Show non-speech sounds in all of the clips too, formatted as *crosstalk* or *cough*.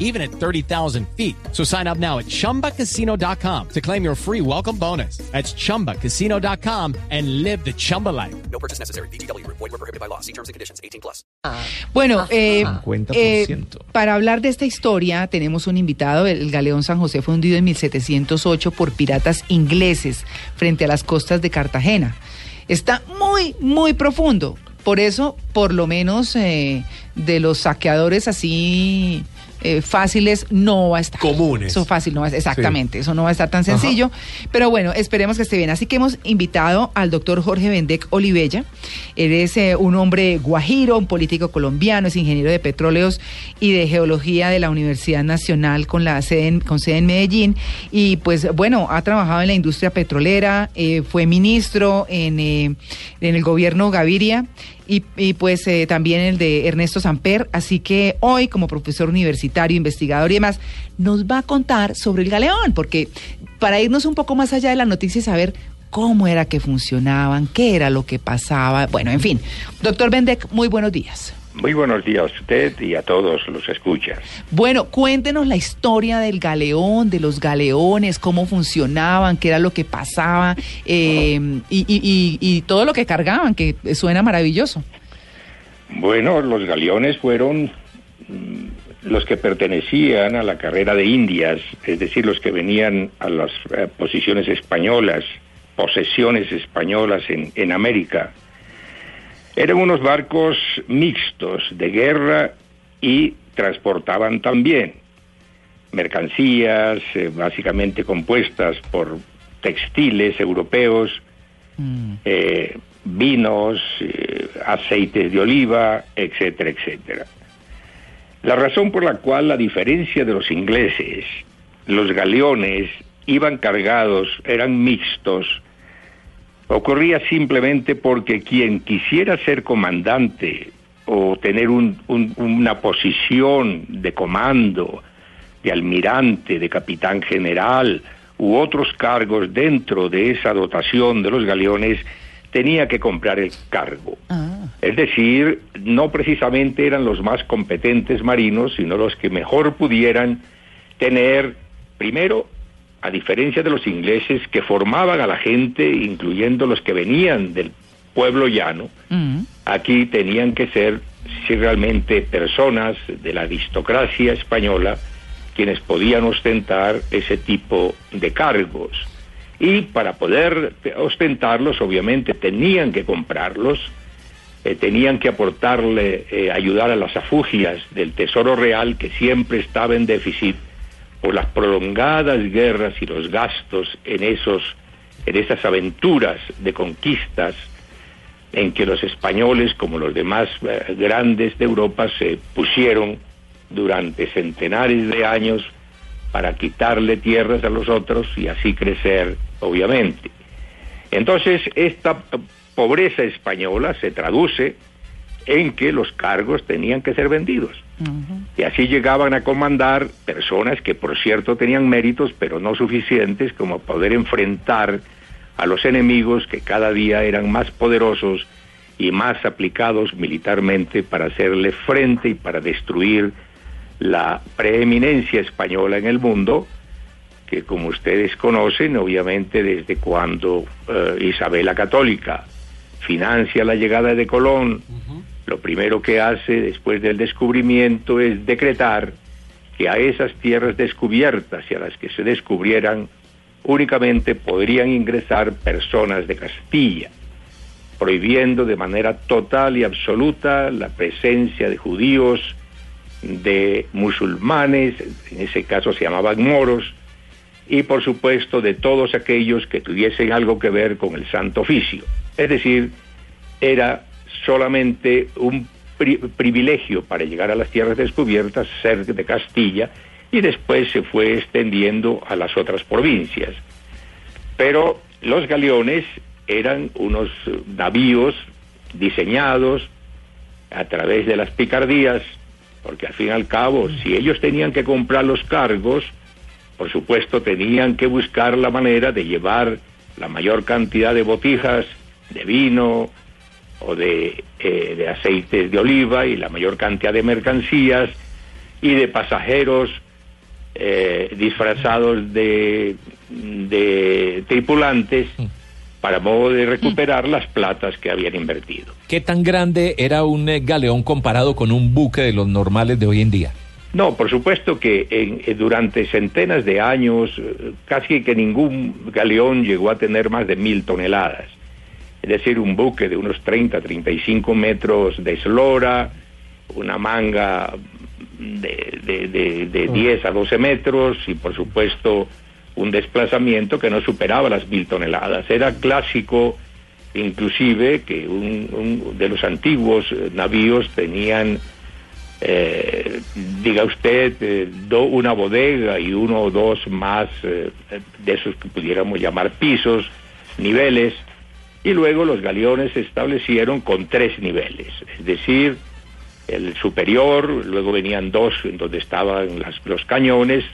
even at 30,000 feet. So sign up now at chumbacasino.com to claim your free welcome bonus. That's chumbacasino.com and live the Chumba life. No purchase necessary. BGW. Void were prohibited by law. See terms and conditions. 18 plus. Bueno, eh, 50%. eh, para hablar de esta historia tenemos un invitado. El galeón San José fue hundido en 1708 por piratas ingleses frente a las costas de Cartagena. Está muy, muy profundo. Por eso, por lo menos eh, de los saqueadores así eh, fáciles no va a estar. Comunes. Eso fácil no va a exactamente, eso no va a estar tan sencillo. Pero bueno, esperemos que esté bien. Así que hemos invitado al doctor Jorge Bendec Olivella. Él es eh, un hombre guajiro, un político colombiano, es ingeniero de petróleos y de geología de la Universidad Nacional con, la sede en, con sede en Medellín. Y pues bueno, ha trabajado en la industria petrolera, eh, fue ministro en, en el gobierno Gaviria y, y, pues eh, también el de Ernesto Samper. Así que hoy, como profesor universitario, investigador y demás, nos va a contar sobre el galeón, porque para irnos un poco más allá de la noticia y saber cómo era que funcionaban, qué era lo que pasaba, bueno, en fin. Doctor Bendek, muy buenos días. Muy buenos días a usted y a todos los escuchas. Bueno, cuéntenos la historia del galeón, de los galeones, cómo funcionaban, qué era lo que pasaba eh, y, y- y- y todo lo que cargaban, que suena maravilloso. Bueno, los galeones fueron mm, los que pertenecían a la carrera de Indias, es decir, los que venían a las eh, posiciones españolas, posesiones españolas en, en América. Eran unos barcos mixtos de guerra y transportaban también mercancías eh, básicamente compuestas por textiles europeos, eh, vinos, eh, aceites de oliva, etcétera, etcétera. La razón por la cual, a diferencia de los ingleses, los galeones iban cargados, eran mixtos, ocurría simplemente porque quien quisiera ser comandante o tener un- un- una posición de comando, de almirante, de capitán general u otros cargos dentro de esa dotación de los galeones, tenía que comprar el cargo. Es decir, no precisamente eran los más competentes marinos, sino los que mejor pudieran tener, primero, a diferencia de los ingleses que formaban a la gente, incluyendo los que venían del pueblo llano, Mm. aquí tenían que ser si realmente personas de la aristocracia española quienes podían ostentar ese tipo de cargos. Y para poder ostentarlos, obviamente, tenían que comprarlos, eh, tenían que aportarle, eh, ayudar a las afugias del Tesoro Real, que siempre estaba en déficit por las prolongadas guerras y los gastos en esos, en esas aventuras de conquistas en que los españoles, como los demás eh, grandes de Europa, se pusieron durante centenares de años para quitarle tierras a los otros y así crecer, obviamente. Entonces, esta eh, pobreza española se traduce en que los cargos tenían que ser vendidos. Y así llegaban a comandar personas que, por cierto, tenían méritos, pero no suficientes como poder enfrentar a los enemigos que cada día eran más poderosos y más aplicados militarmente para hacerle frente y para destruir la preeminencia española en el mundo, que como ustedes conocen, obviamente desde cuando eh, Isabel la Católica financia la llegada de Colón, lo primero que hace después del descubrimiento es decretar que a esas tierras descubiertas y a las que se descubrieran únicamente podrían ingresar personas de Castilla, prohibiendo de manera total y absoluta la presencia de judíos, de musulmanes, en ese caso se llamaban moros, y por supuesto de todos aquellos que tuviesen algo que ver con el santo oficio. Es decir, era solamente un pri- privilegio para llegar a las tierras descubiertas ser de Castilla y después se fue extendiendo a las otras provincias. Pero los galeones eran unos navíos diseñados a través de las picardías, porque al fin y al cabo, si ellos tenían que comprar los cargos, por supuesto tenían que buscar la manera de llevar la mayor cantidad de botijas de vino o de, eh, de aceites de oliva y la mayor cantidad de mercancías y de pasajeros eh, disfrazados de, de tripulantes para modo de recuperar las platas que habían invertido. ¿Qué tan grande era un eh, galeón comparado con un buque de los normales de hoy en día? No, por supuesto que en- durante centenas de años casi que ningún galeón llegó a tener más de mil toneladas. Es decir, un buque de unos 30, 35 metros de eslora, una manga de, de, de- de 10 a 12 metros y por supuesto un desplazamiento que no superaba las mil toneladas. Era clásico inclusive que un, un de los antiguos eh, navíos tenían eh, diga usted, eh, do- una bodega y uno o dos más eh, de esos que pudiéramos llamar pisos, niveles, y luego los galeones se establecieron con tres niveles, es decir, el superior, luego venían dos en donde estaban las- los cañones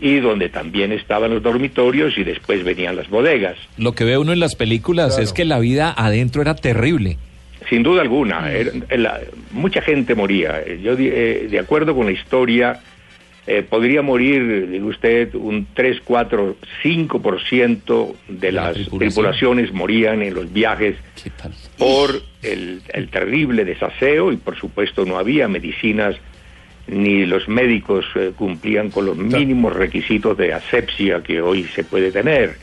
y donde también estaban los dormitorios y después venían las bodegas. Lo que ve uno en las películas es que la vida adentro era terrible. Sin duda alguna, era- la- mucha gente moría. Yo, eh, de acuerdo con la historia, eh, podría morir, usted, un 3, 4, 5% de La las tripulación. tripulaciones morían en los viajes por el, el terrible desaseo y por supuesto no había medicinas ni los médicos eh, cumplían con los mínimos requisitos de asepsia que hoy se puede tener.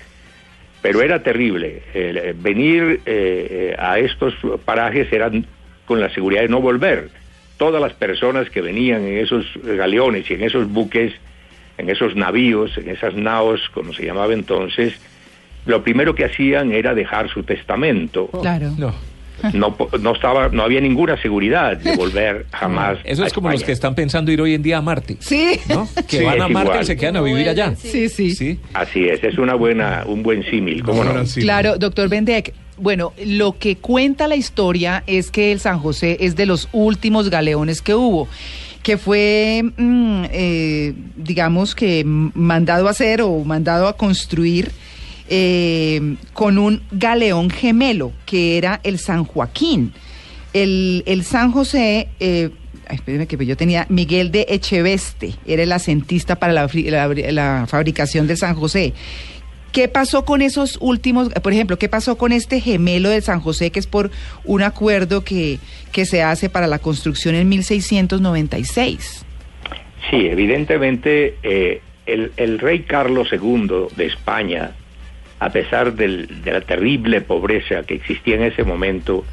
Pero era terrible. Eh, venir eh, a estos parajes eran con la seguridad de no volver. Todas las personas que venían en esos galeones y en esos buques, en esos navíos, en esas naos, como se llamaba entonces, lo primero que hacían era dejar su testamento Claro. No. no, po- no estaba, no había ninguna seguridad de volver jamás. Eso a es como los que están pensando ir hoy en día a Marte. Sí. ¿No? Que Sí, van a Marte igual. y se quedan a vivir allá. Sí, sí. Sí. Así es, es una buena, un buen símil, ¿cómo no? Claro, doctor Bendec. Bueno, lo que cuenta la historia es que el San José es de los últimos galeones que hubo, que fue, mm, eh, digamos que mandado a hacer o mandado a construir eh, con un galeón gemelo, que era el San Joaquín. El, el San José, eh, ay, espéreme que yo tenía Miguel de Echeveste, era el asentista para la- la fabricación del San José. ¿Qué pasó con esos últimos, por ejemplo, qué pasó con este gemelo del San José, que es por un acuerdo que, que se hace para la construcción en 1696? Sí, evidentemente eh, el, el rey Carlos II de España, a pesar del- de la terrible pobreza que existía en ese momento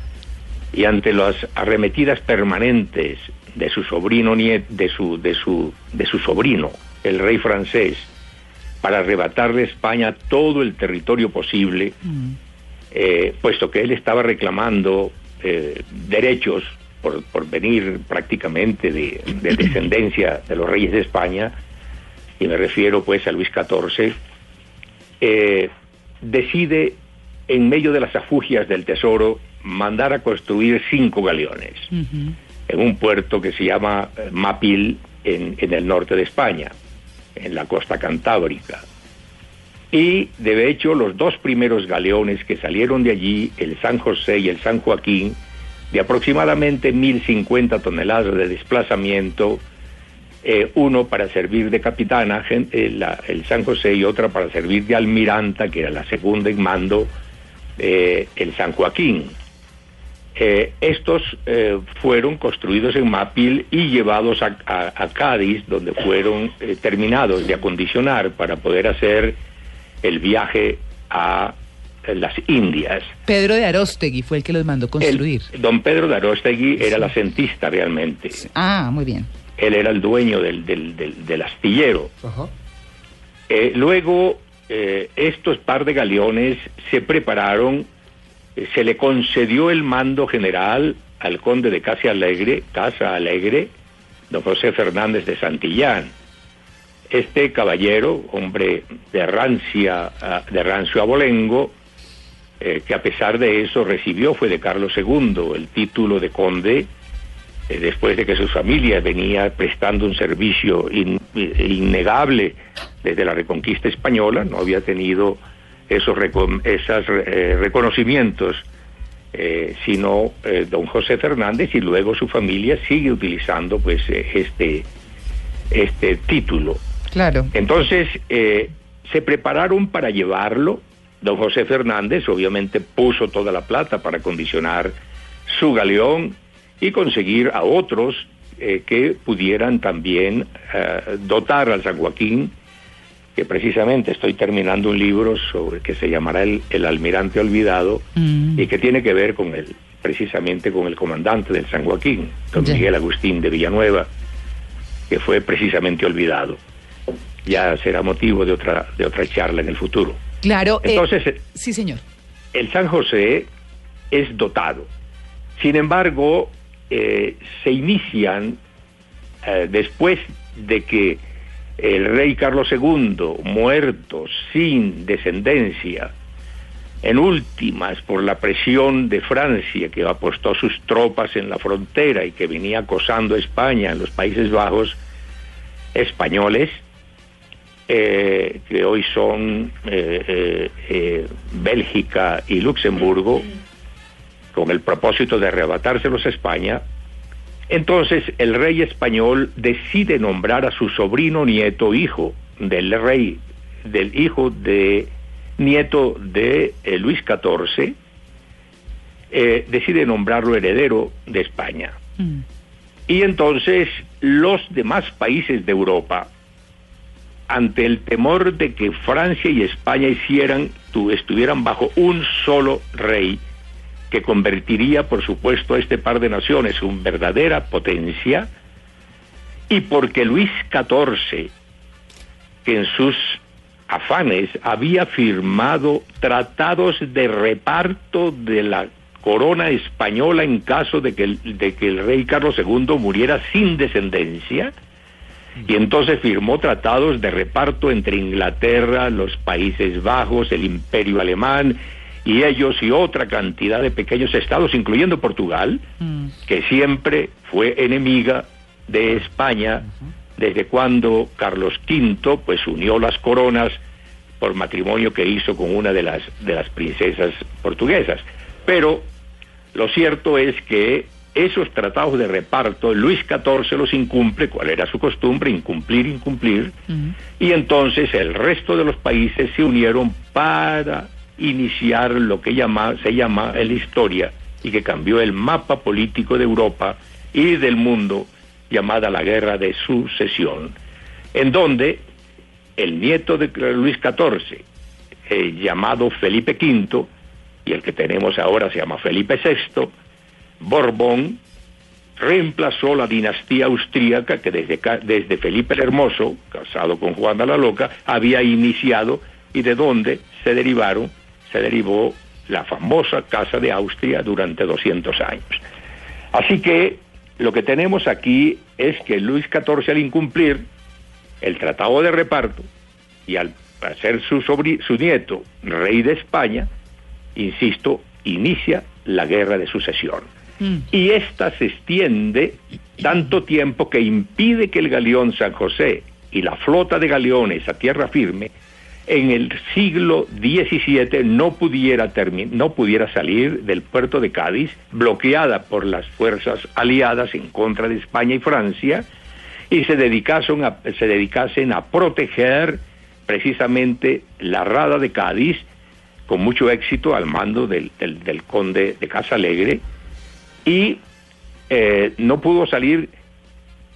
y ante las arremetidas permanentes de su sobrino de su de su de su sobrino, el rey francés, para arrebatarle a España todo el territorio posible, eh, puesto que él estaba reclamando eh, derechos por, por venir prácticamente de, de *clears throat* descendencia de los reyes de España, y me refiero pues a Luis XIV, eh, decide en medio de las afugias del tesoro mandar a construir cinco galeones en un puerto que se llama Mapil en, en el norte de España, en la costa cantábrica. Y de hecho los dos primeros galeones que salieron de allí, el San José y el San Joaquín, de aproximadamente 1050 toneladas de desplazamiento, eh, uno para servir de capitana, gen- eh, el San José, y otra para servir de almiranta, que era la segunda en mando, eh, el San Joaquín. Eh, estos eh, fueron construidos en Mapil y llevados a, a- a Cádiz, donde fueron eh, terminados de acondicionar para poder hacer el viaje a eh, las Indias. Pedro de Arostegui fue el que los mandó construir. El- don Pedro de Arostegui era el asentista realmente. Ah, muy bien. Él era el dueño del, del, del- del astillero. Eh, luego, eh, estos par de galeones se prepararon, se le concedió el mando general al conde de Casa Alegre, Casa Alegre, don José Fernández de Santillán. Este caballero, hombre de rancia, ah, de rancio abolengo, eh, que a pesar de eso recibió, fue de Carlos II, el título de conde, eh, después de que su familia venía prestando un servicio in- innegable desde la reconquista española, no había tenido esos esas, eh, reconocimientos, eh, sino eh, don José Fernández y luego su familia sigue utilizando pues este, este título. Claro. Entonces, se prepararon para llevarlo. Don José Fernández obviamente puso toda la plata para condicionar su galeón y conseguir a otros que pudieran también dotar al San Joaquín, que precisamente estoy terminando un libro sobre que se llamará El, el Almirante Olvidado Mm. y que tiene que ver con el, precisamente con el comandante del San Joaquín, don. Miguel Agustín de Villanueva, que fue precisamente olvidado. Ya será motivo de otra, de otra charla en el futuro. Claro. eh, Entonces, eh, sí, señor. el San José es dotado. Sin embargo, eh, se inician eh, después de que el rey Carlos II, muerto sin descendencia, en últimas por la presión de Francia que apostó sus tropas en la frontera y que venía acosando a España en los Países Bajos españoles, eh, que hoy son eh, eh, Bélgica y Luxemburgo, con el propósito de arrebatárselos a España, entonces el rey español decide nombrar a su sobrino nieto hijo del rey, del hijo de nieto de eh, Luis XIV, eh, decide nombrarlo heredero de España. Mm. Y entonces los demás países de Europa, ante el temor de que Francia y España hicieran, tu- estuvieran bajo un solo rey, que convertiría, por supuesto, a este par de naciones en verdadera potencia, y porque Luis XIV, que en sus afanes había firmado tratados de reparto de la corona española en caso de que el, de que el rey Carlos II muriera sin descendencia, y entonces firmó tratados de reparto entre Inglaterra, los Países Bajos, el Imperio Alemán, y ellos y otra cantidad de pequeños estados, incluyendo Portugal, Mm. que siempre fue enemiga de España desde cuando Carlos V pues unió las coronas por matrimonio que hizo con una de las de las princesas portuguesas. Pero lo cierto es que esos tratados de reparto Luis XIV los incumple, cual era su costumbre, incumplir, incumplir, Mm. y entonces el resto de los países se unieron para iniciar lo que se llama la historia y que cambió el mapa político de Europa y del mundo llamada la Guerra de Sucesión, en donde el nieto de Luis XIV, eh, llamado Felipe V, y el que tenemos ahora se llama Felipe VI, Borbón, reemplazó la dinastía austríaca que desde, desde Felipe el Hermoso, casado con Juana la Loca, había iniciado y de donde se derivaron, se derivó la famosa Casa de Austria durante 200 años. Así que lo que tenemos aquí es que Luis XIV al incumplir el tratado de reparto y al ser su, sobri- su nieto rey de España, insisto, inicia la guerra de sucesión. Mm. Y esta se extiende tanto tiempo que impide que el galeón San José y la flota de galeones a tierra firme en el siglo XVII no pudiera, no pudiera salir del puerto de Cádiz, bloqueada por las fuerzas aliadas en contra de España y Francia, y se dedicasen a, se dedicasen a proteger precisamente la rada de Cádiz, con mucho éxito al mando del, del- del conde de Casa Alegre, y eh, no pudo salir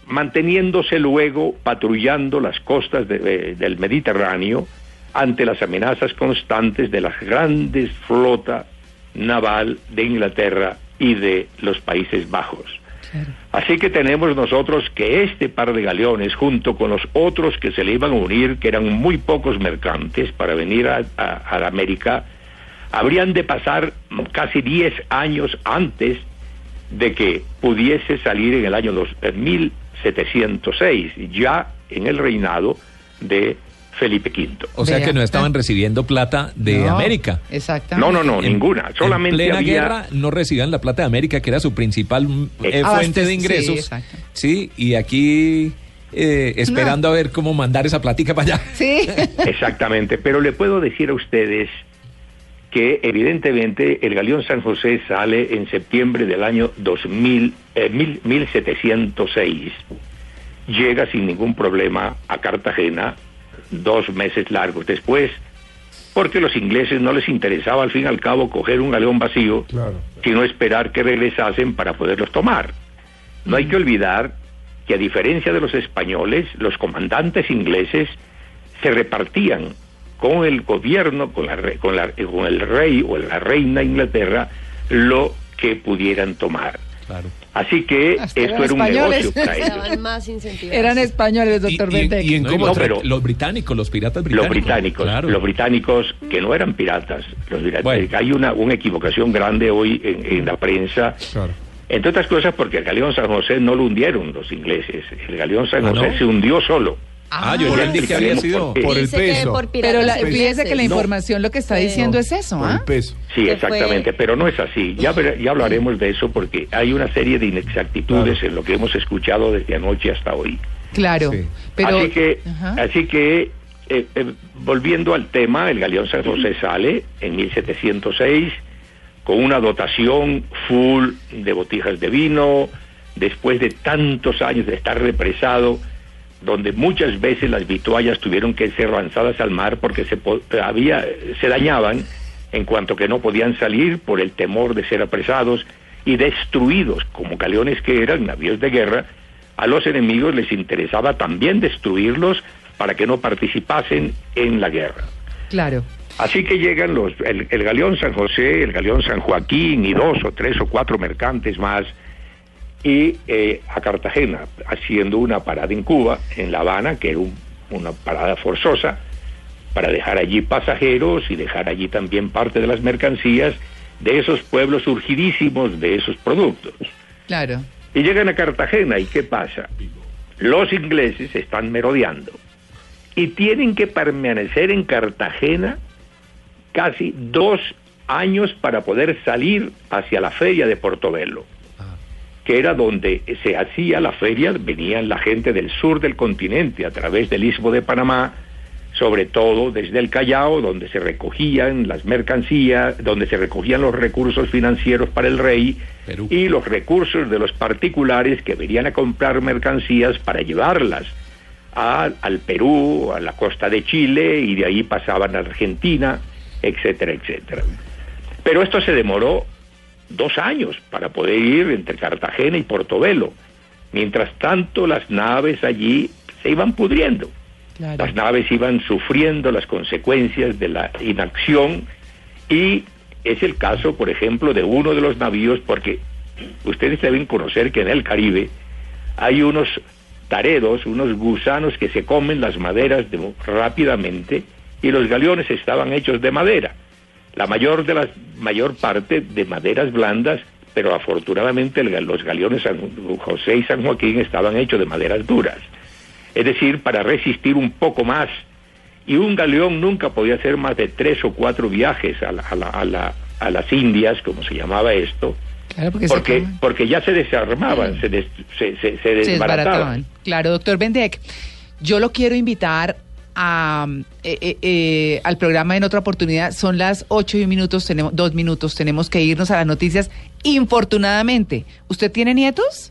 manteniéndose luego patrullando las costas de- del Mediterráneo ante las amenazas constantes de la grandes flota naval de Inglaterra y de los Países Bajos. Así que tenemos nosotros que este par de galeones, junto con los otros que se le iban a unir, que eran muy pocos mercantes para venir a, a- América, habrían de pasar casi 10 años antes de que pudiese salir en el año dos- eh, 1706, ya en el reinado de Felipe V. O sea que no estaban recibiendo plata de No, América. Exactamente. No, no, no, En- ninguna. Solamente en plena había... guerra no recibían la plata de América, que era su principal mm, eh, Abastec- fuente de sí, ingresos. exacto. Sí, y aquí eh, esperando a ver cómo mandar esa platica para allá. Sí. *laughs* Exactamente, pero le puedo decir a ustedes que evidentemente el galeón San José sale en septiembre del año 2000, eh, mil- 1706. Llega sin ningún problema a Cartagena dos meses largos después, porque los ingleses no les interesaba al fin y al cabo coger un galeón vacío, sino esperar que regresasen para poderlos tomar. No hay que olvidar que a diferencia de los españoles, los comandantes ingleses se repartían con el gobierno, con, la, con, la- con el rey o la reina de Inglaterra, lo que pudieran tomar. Claro. Así que Hasta esto era un españoles. negocio para Se ellos. daban más incentivos. Eran españoles, doctor Y- y- Bendec. y en No, cómo no, pero- los británicos, los piratas británicos. Los británicos, Claro. los británicos que no eran piratas. Los británicos. Bueno. Hay una, una equivocación grande hoy en, en la prensa. Entre otras cosas porque el galeón San José no lo hundieron los ingleses. El galeón San ¿Ah, José no? se hundió solo. Ah, yo ya entendí que había sido. Por el peso. por Pero la, fíjese que la información lo que está diciendo es eso, Por ¿ah? el peso. Sí, exactamente, pero no es así. Ya, ya hablaremos de eso porque hay una serie de inexactitudes en lo que hemos escuchado desde anoche hasta hoy. Claro. Sí. Pero, así que, Ajá. así que eh, eh, volviendo al tema, el galeón San José sale en 1706 con una dotación full de botijas de vino, después de tantos años de estar represado, donde muchas veces las vituallas tuvieron que ser lanzadas al mar porque se, había, se dañaban en cuanto que no podían salir por el temor de ser apresados y destruidos como galeones que eran, navíos de guerra, a los enemigos les interesaba también destruirlos para que no participasen en la guerra. claro. Así que llegan los, el, el galeón San José, el galeón San Joaquín y dos o tres o cuatro mercantes más y eh, a Cartagena, haciendo una parada en Cuba, en La Habana, que era un- una parada forzosa, para dejar allí pasajeros y dejar allí también parte de las mercancías de esos pueblos surgidísimos de esos productos. Claro. Y llegan a Cartagena, ¿y qué pasa? Los ingleses están merodeando y tienen que permanecer en Cartagena casi dos años para poder salir hacia la feria de Portobelo, que era donde se hacía la feria, venían la gente del sur del continente a través del istmo de Panamá, sobre todo desde el Callao, donde se recogían las mercancías, donde se recogían los recursos financieros para el rey Perú. y los recursos de los particulares que venían a comprar mercancías para llevarlas a- al Perú, a la costa de Chile y de ahí pasaban a Argentina, etcétera, etcétera. Pero esto se demoró dos años para poder ir entre Cartagena y Portobelo. Mientras tanto, las naves allí se iban pudriendo. Claro. Las naves iban sufriendo las consecuencias de la inacción y es el caso, por ejemplo, de uno de los navíos, porque ustedes deben conocer que en el Caribe hay unos taredos, unos gusanos que se comen las maderas de- rápidamente y los galeones estaban hechos de madera. La mayor de las mayor parte de maderas blandas, pero afortunadamente los galeones San José y San Joaquín estaban hechos de maderas duras. Es decir, para resistir un poco más. Y un galeón nunca podía hacer más de tres o cuatro viajes a, la- a la- a la- a las Indias, como se llamaba esto, Claro, porque, porque, porque ya se desarmaban, se, des- se, se- desbarataban. Claro, doctor Bendec, yo lo quiero invitar a, eh, eh, eh, al programa en otra oportunidad. Son las ocho y un minutos, tenemos dos minutos, tenemos que irnos a las noticias. Infortunadamente, ¿usted tiene nietos?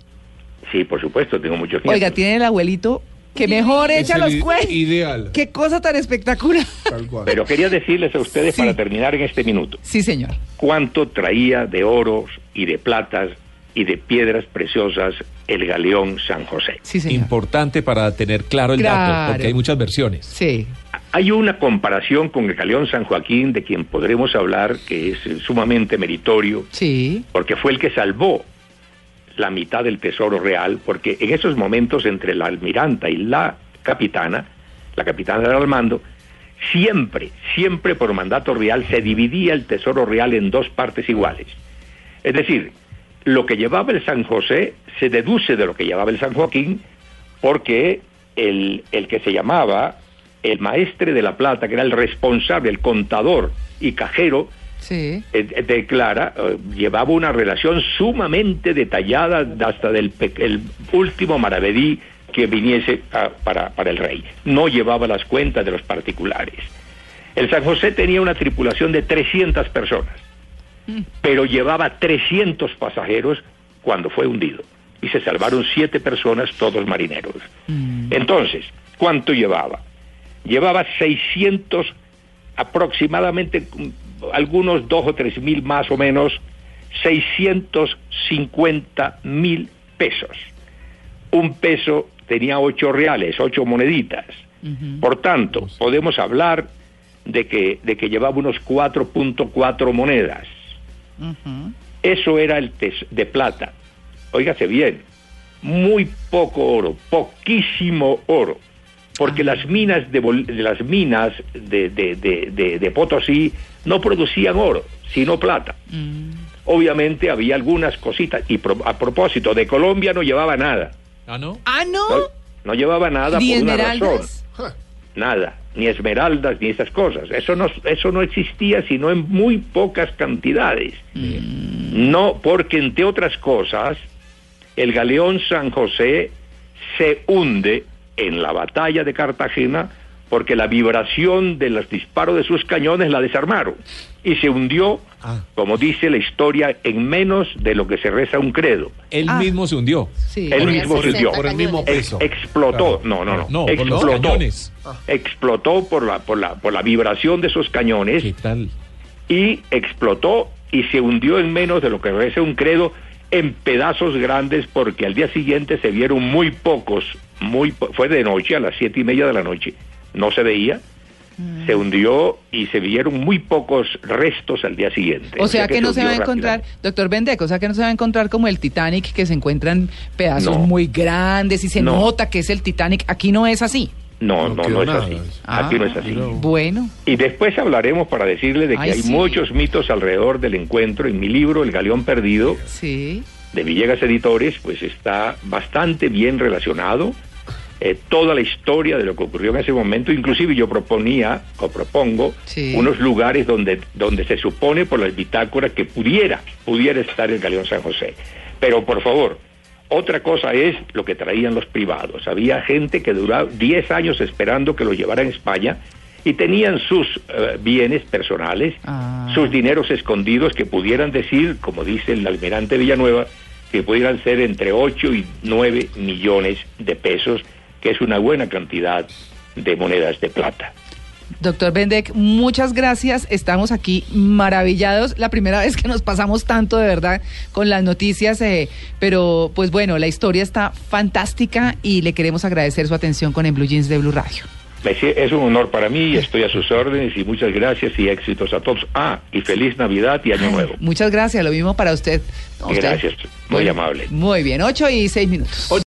Sí, por supuesto, tengo muchos nietos. Oiga, tiene el abuelito que mejor Es echa los cuentos. ideal. Qué cosa tan espectacular. Tal cual. Pero quería decirles a ustedes Sí. para terminar en este minuto, Sí, señor. cuánto traía de oros y de platas y de piedras preciosas el galeón San José. Sí, señor. Importante para tener claro el dato, porque hay muchas versiones. Sí. Hay una comparación con el galeón San Joaquín de quien podremos hablar que es eh, sumamente meritorio Sí. porque fue el que salvó la mitad del tesoro real, porque en esos momentos entre la almiranta y la capitana, la capitana del mando, siempre, siempre por mandato real se dividía el tesoro real en dos partes iguales. Es decir, lo que llevaba el San José se deduce de lo que llevaba el San Joaquín, porque el, el que se llamaba el maestre de la plata, que era el responsable, el contador y cajero, Sí. eh, eh, declara, eh, llevaba una relación sumamente detallada hasta del el último maravedí que viniese a- para, para el rey. No llevaba las cuentas de los particulares. El San José tenía una tripulación de 300 personas, pero llevaba 300 pasajeros cuando fue hundido. Y se salvaron siete personas, todos marineros. Entonces, ¿cuánto llevaba? Llevaba 600 aproximadamente mm, algunos dos o tres mil más o menos, 650 mil pesos. Un peso tenía ocho reales, ocho moneditas. Por tanto, podemos hablar de que, de que llevaba unos 4.4 monedas. Eso era el tes- de plata. Óigase bien, muy poco oro, poquísimo oro, porque las minas de, Bol- de las minas de, de, de, de- de Potosí no producían oro, sino plata. Obviamente había algunas cositas y pro- a propósito de Colombia no llevaba nada, Ah, ¿no? Ah, no. no, no llevaba nada por una razón, nada, ni esmeraldas ni esas cosas. Eso no eso no existía sino en muy pocas cantidades. No, porque entre otras cosas, el galeón San José se hunde en la batalla de Cartagena porque la vibración de los disparos de sus cañones la desarmaron y se hundió, Ah. como dice la historia, en menos de lo que se reza un credo. Él Ah. mismo se hundió. Sí. Él mismo se hundió. por el mismo Ex- peso. explotó, Claro. no, no, no, No, por los explotó. cañones. Explotó por la, por la, por la vibración de esos cañones ¿Qué tal? y explotó y se hundió en menos de lo que reza un credo en pedazos grandes porque al día siguiente se vieron muy pocos, muy po- fue de noche a las siete y media de la noche, no se veía, se hundió y se vieron muy pocos restos al día siguiente. O sea que no se va a encontrar, doctor Bendeco, o sea que no se va a encontrar como el Titanic, que se encuentran pedazos No. muy grandes y se No. nota que es el Titanic. Aquí no es así. No, No no, es así. Ah, Aquí no es así. Bueno, Y después hablaremos para decirle de que Ay, hay sí. muchos mitos alrededor del encuentro. En mi libro, El Galeón Perdido, sí. de Villegas Editores, pues está bastante bien relacionado. Eh, toda la historia de lo que ocurrió en ese momento, inclusive yo proponía o propongo Sí. unos lugares donde, donde se supone por las bitácoras que pudiera, pudiera estar el Galeón San José. Pero por favor, otra cosa es lo que traían los privados. Había gente que duraba 10 años esperando que lo llevaran a España y tenían sus eh, bienes personales, Ah. sus dineros escondidos que pudieran decir, como dice el almirante Villanueva, que pudieran ser entre 8 y 9 millones de pesos, que es una buena cantidad de monedas de plata. Doctor Bendek, muchas gracias. Estamos aquí maravillados. La primera vez que nos pasamos tanto de verdad con las noticias, eh, pero pues bueno, la historia está fantástica y le queremos agradecer su atención con En Blue Jeans de Blue Radio. Es un honor para mí estoy a sus órdenes y muchas gracias y éxitos a todos. Ah, y feliz Navidad y Año Nuevo. Muchas gracias, lo mismo para usted. No, usted- Gracias, muy amable. Muy bien, ocho y seis minutos.